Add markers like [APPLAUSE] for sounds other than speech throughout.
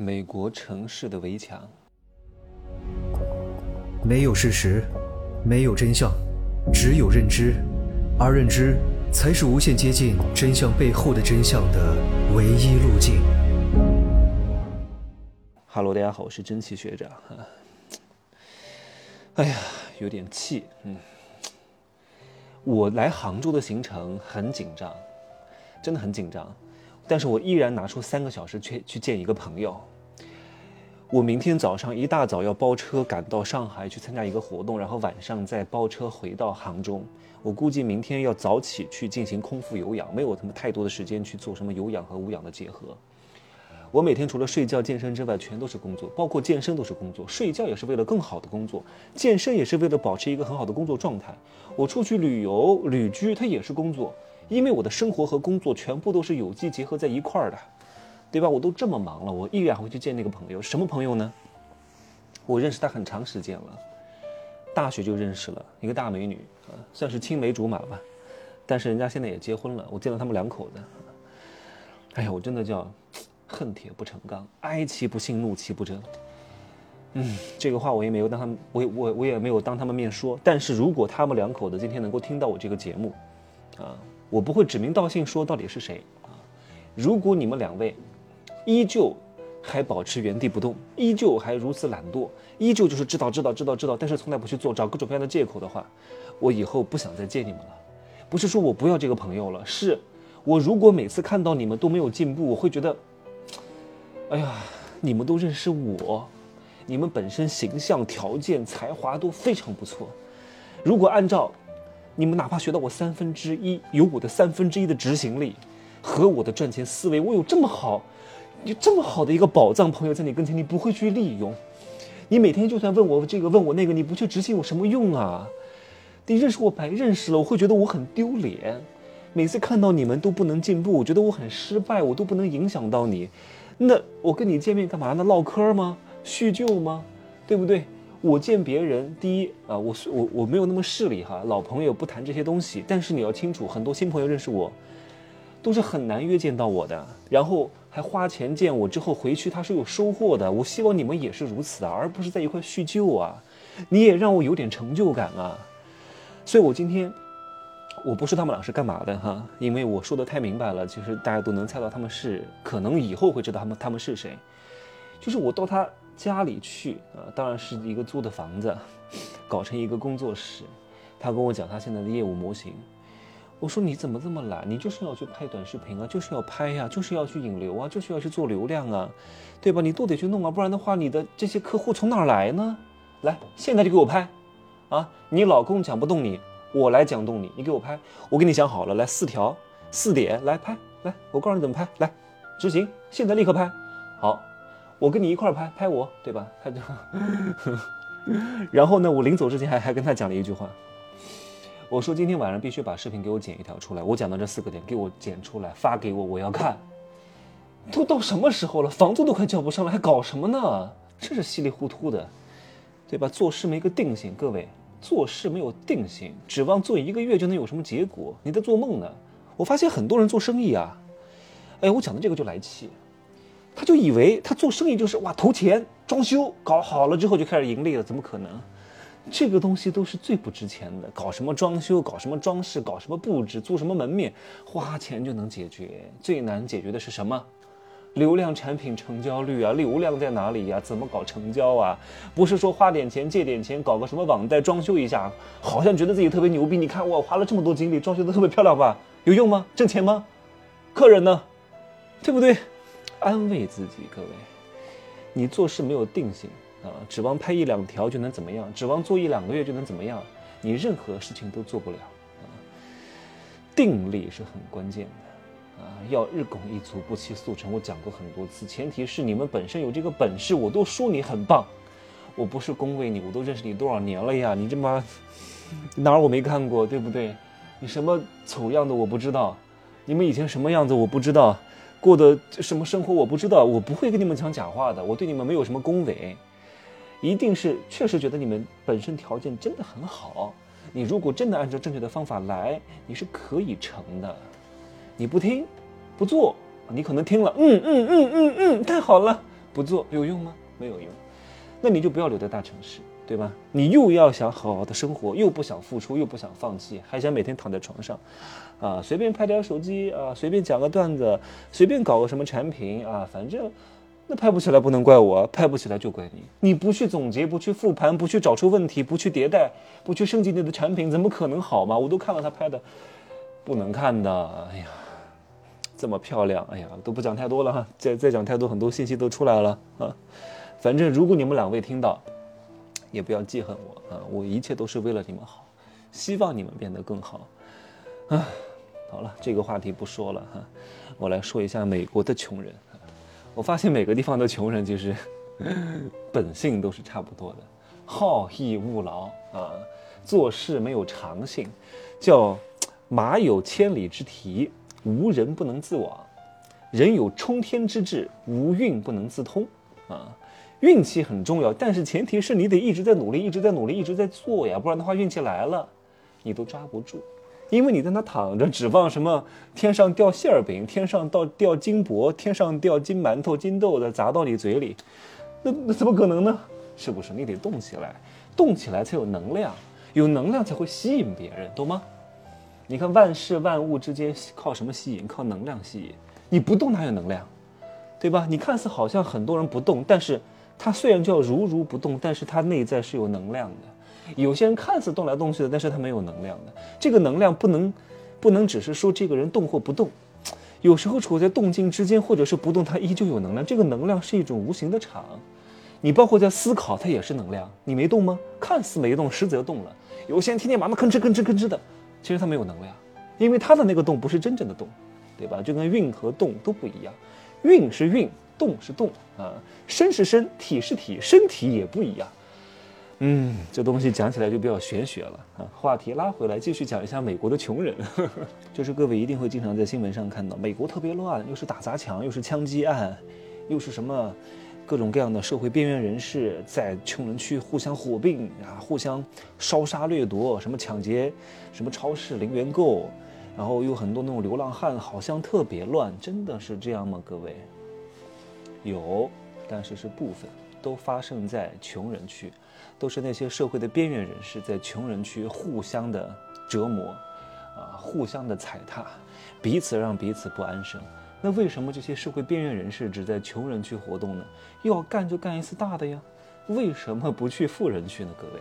美国城市的围墙，没有事实，没有真相，只有认知，而认知才是无限接近真相背后的真相的唯一路径。哈喽，大家好，我是真气学长。哎呀，有点气，嗯。我来杭州的行程很紧张，真的很紧张。但是我依然拿出三个小时去去见一个朋友。我明天早上一大早要包车赶到上海去参加一个活动，然后晚上再包车回到杭州。我估计明天要早起去进行空腹有氧，没有什么太多的时间去做什么有氧和无氧的结合。我每天除了睡觉、健身之外，全都是工作，包括健身都是工作。睡觉也是为了更好的工作，健身也是为了保持一个很好的工作状态。我出去旅游、旅居，它也是工作。因为我的生活和工作全部都是有机结合在一块儿的，对吧？我都这么忙了，我依然会去见那个朋友。什么朋友呢？我认识他很长时间了，大学就认识了一个大美女啊，算是青梅竹马吧。但是人家现在也结婚了，我见到他们两口子，哎呀，我真的叫恨铁不成钢，哀其不幸，怒其不争。嗯，这个话我也没有当他们，我我我也没有当他们面说。但是如果他们两口子今天能够听到我这个节目，啊。我不会指名道姓说到底是谁啊！如果你们两位依旧还保持原地不动，依旧还如此懒惰，依旧就是知道知道知道知道，但是从来不去做，找各种各样的借口的话，我以后不想再见你们了。不是说我不要这个朋友了，是我如果每次看到你们都没有进步，我会觉得，哎呀，你们都认识我，你们本身形象条件才华都非常不错，如果按照。你们哪怕学到我三分之一，有我的三分之一的执行力和我的赚钱思维，我有这么好，有这么好的一个宝藏朋友在你跟前，你不会去利用。你每天就算问我这个问我那个，你不去执行有什么用啊？你认识我白认识了，我会觉得我很丢脸。每次看到你们都不能进步，我觉得我很失败，我都不能影响到你。那我跟你见面干嘛呢？唠嗑吗？叙旧吗？对不对？我见别人，第一啊，我是我我没有那么势利哈，老朋友不谈这些东西。但是你要清楚，很多新朋友认识我，都是很难约见到我的，然后还花钱见我之后回去他是有收获的。我希望你们也是如此啊，而不是在一块叙旧啊。你也让我有点成就感啊。所以我今天我不说他们俩是干嘛的哈，因为我说的太明白了，其实大家都能猜到他们是，可能以后会知道他们他们是谁。就是我到他。家里去啊，当然是一个租的房子，[LAUGHS] 搞成一个工作室。他跟我讲他现在的业务模型，我说你怎么这么懒？你就是要去拍短视频啊，就是要拍呀，就是要去引流啊，就是要去做流量啊，对吧？你都得去弄啊，不然的话，你的这些客户从哪来呢？来，现在就给我拍，啊，你老公讲不动你，我来讲动你，你给我拍，我给你想好了，来四条四点来拍，来，我告诉你怎么拍，来，执行，现在立刻拍，好。我跟你一块拍拍我，对吧？他就，[LAUGHS] 然后呢，我临走之前还还跟他讲了一句话，我说今天晚上必须把视频给我剪一条出来。我讲到这四个点，给我剪出来发给我，我要看。都到什么时候了，房租都快交不上了，还搞什么呢？真是稀里糊涂的，对吧？做事没个定性，各位，做事没有定性，指望做一个月就能有什么结果？你在做梦呢？我发现很多人做生意啊，哎，我讲的这个就来气。他就以为他做生意就是哇投钱装修搞好了之后就开始盈利了，怎么可能？这个东西都是最不值钱的，搞什么装修，搞什么装饰，搞什么布置，租什么门面，花钱就能解决。最难解决的是什么？流量产品成交率啊，流量在哪里呀？怎么搞成交啊？不是说花点钱借点钱搞个什么网贷装修一下，好像觉得自己特别牛逼。你看我花了这么多精力装修的特别漂亮吧？有用吗？挣钱吗？客人呢？对不对？安慰自己，各位，你做事没有定性啊，指望拍一两条就能怎么样？指望做一两个月就能怎么样？你任何事情都做不了啊！定力是很关键的啊，要日拱一卒，不期速成。我讲过很多次，前提是你们本身有这个本事。我都说你很棒，我不是恭维你，我都认识你多少年了呀？你这么哪儿我没看过，对不对？你什么丑样的我不知道，你们以前什么样子我不知道。过的什么生活我不知道，我不会跟你们讲假话的，我对你们没有什么恭维，一定是确实觉得你们本身条件真的很好。你如果真的按照正确的方法来，你是可以成的。你不听，不做，你可能听了，嗯嗯嗯嗯嗯，太好了，不做有用吗？没有用。那你就不要留在大城市，对吧？你又要想好好的生活，又不想付出，又不想放弃，还想每天躺在床上，啊，随便拍点手机啊，随便讲个段子，随便搞个什么产品啊，反正那拍不起来不能怪我，拍不起来就怪你。你不去总结，不去复盘，不去找出问题，不去迭代，不去升级你的产品，怎么可能好嘛？我都看了他拍的，不能看的。哎呀，这么漂亮，哎呀，都不讲太多了哈，再再讲太多，很多信息都出来了啊。反正如果你们两位听到，也不要记恨我啊！我一切都是为了你们好，希望你们变得更好。啊，好了，这个话题不说了哈，我来说一下美国的穷人。我发现每个地方的穷人其实 [LAUGHS] 本性都是差不多的，好逸恶劳啊，做事没有长性，叫马有千里之蹄，无人不能自往；人有冲天之志，无运不能自通啊。运气很重要，但是前提是你得一直在努力，一直在努力，一直在做呀，不然的话运气来了，你都抓不住，因为你在那躺着，指望什么天上掉馅儿饼，天上到掉金箔，天上掉金馒头、金豆子砸到你嘴里，那那怎么可能呢？是不是？你得动起来，动起来才有能量，有能量才会吸引别人，懂吗？你看万事万物之间靠什么吸引？靠能量吸引。你不动哪有能量？对吧？你看似好像很多人不动，但是。它虽然叫如如不动，但是它内在是有能量的。有些人看似动来动去的，但是他没有能量的。这个能量不能，不能只是说这个人动或不动，有时候处在动静之间，或者是不动，它依旧有能量。这个能量是一种无形的场。你包括在思考，它也是能量。你没动吗？看似没动，实则动了。有些人天天忙得吭哧吭哧吭哧的，其实他没有能量，因为他的那个动不是真正的动，对吧？就跟运和动都不一样，运是运。动是动啊，身是身体是体，身体也不一样。嗯，这东西讲起来就比较玄学了啊。话题拉回来，继续讲一下美国的穷人。[LAUGHS] 就是各位一定会经常在新闻上看到，美国特别乱，又是打砸抢，又是枪击案，又是什么各种各样的社会边缘人士在穷人区互相火并啊，互相烧杀掠夺，什么抢劫，什么超市零元购，然后有很多那种流浪汉，好像特别乱，真的是这样吗？各位？有，但是是部分，都发生在穷人区，都是那些社会的边缘人士在穷人区互相的折磨，啊，互相的踩踏，彼此让彼此不安生。那为什么这些社会边缘人士只在穷人区活动呢？要干就干一次大的呀，为什么不去富人区呢？各位，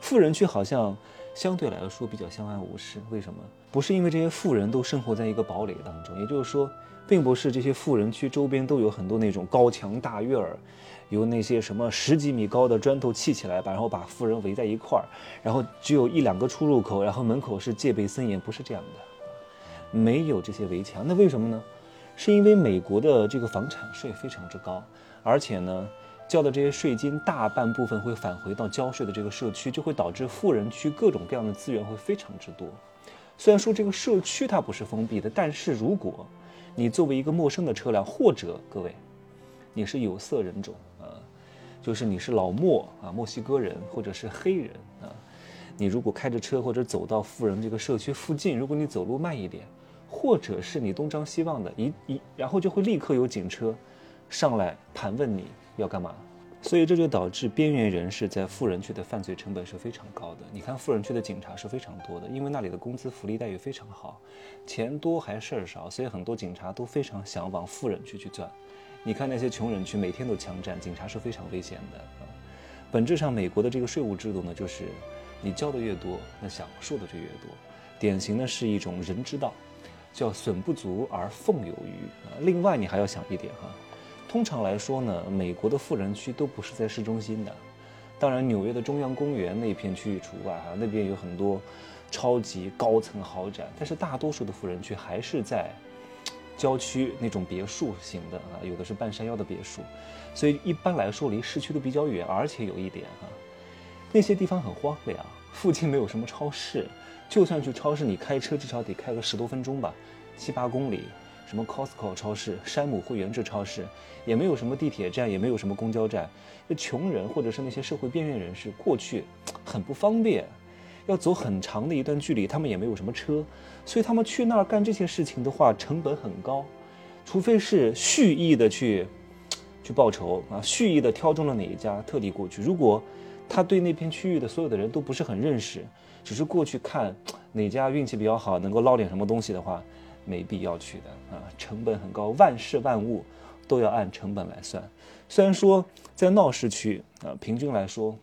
富人区好像相对来说比较相安无事，为什么？不是因为这些富人都生活在一个堡垒当中，也就是说。并不是这些富人区周边都有很多那种高墙大院儿，有那些什么十几米高的砖头砌起来吧，然后把富人围在一块儿，然后只有一两个出入口，然后门口是戒备森严，不是这样的，没有这些围墙。那为什么呢？是因为美国的这个房产税非常之高，而且呢，交的这些税金大半部分会返回到交税的这个社区，就会导致富人区各种各样的资源会非常之多。虽然说这个社区它不是封闭的，但是如果你作为一个陌生的车辆，或者各位，你是有色人种啊，就是你是老墨啊，墨西哥人或者是黑人啊，你如果开着车或者走到富人这个社区附近，如果你走路慢一点，或者是你东张西望的一一，然后就会立刻有警车上来盘问你要干嘛。所以这就导致边缘人士在富人区的犯罪成本是非常高的。你看富人区的警察是非常多的，因为那里的工资福利待遇非常好，钱多还事儿少，所以很多警察都非常想往富人区去钻。你看那些穷人区每天都枪战，警察是非常危险的。本质上，美国的这个税务制度呢，就是你交的越多，那享受的就越多。典型的是一种人之道，叫损不足而奉有余。另外，你还要想一点哈。通常来说呢，美国的富人区都不是在市中心的，当然纽约的中央公园那片区域除外哈，那边有很多超级高层豪宅，但是大多数的富人区还是在郊区那种别墅型的啊，有的是半山腰的别墅，所以一般来说离市区都比较远，而且有一点哈，那些地方很荒凉，附近没有什么超市，就算去超市，你开车至少得开个十多分钟吧，七八公里。什么 Costco 超市、山姆会员制超市，也没有什么地铁站，也没有什么公交站。那穷人或者是那些社会边缘人士过去很不方便，要走很长的一段距离，他们也没有什么车，所以他们去那儿干这些事情的话，成本很高。除非是蓄意的去去报仇啊，蓄意的挑中了哪一家，特地过去。如果他对那片区域的所有的人都不是很认识，只是过去看哪家运气比较好，能够捞点什么东西的话，没必要去的啊，成本很高，万事万物都要按成本来算。虽然说在闹市区啊，平均来说。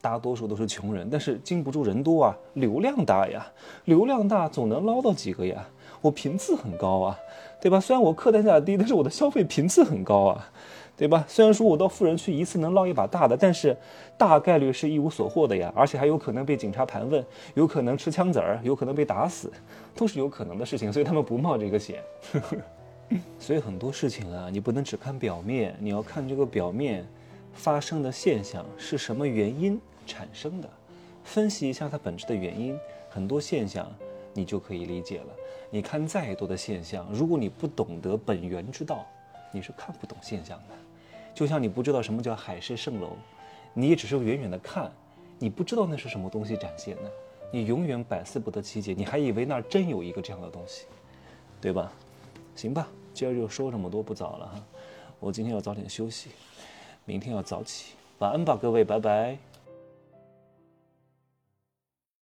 大多数都是穷人，但是经不住人多啊，流量大呀，流量大总能捞到几个呀。我频次很高啊，对吧？虽然我客单价低，但是我的消费频次很高啊，对吧？虽然说我到富人区一次能捞一把大的，但是大概率是一无所获的呀，而且还有可能被警察盘问，有可能吃枪子儿，有可能被打死，都是有可能的事情，所以他们不冒这个险。[LAUGHS] 所以很多事情啊，你不能只看表面，你要看这个表面发生的现象是什么原因。产生的，分析一下它本质的原因，很多现象你就可以理解了。你看再多的现象，如果你不懂得本源之道，你是看不懂现象的。就像你不知道什么叫海市蜃楼，你也只是远远的看，你不知道那是什么东西展现的，你永远百思不得其解，你还以为那真有一个这样的东西，对吧？行吧，今儿就说这么多，不早了哈，我今天要早点休息，明天要早起，晚安吧，各位，拜拜。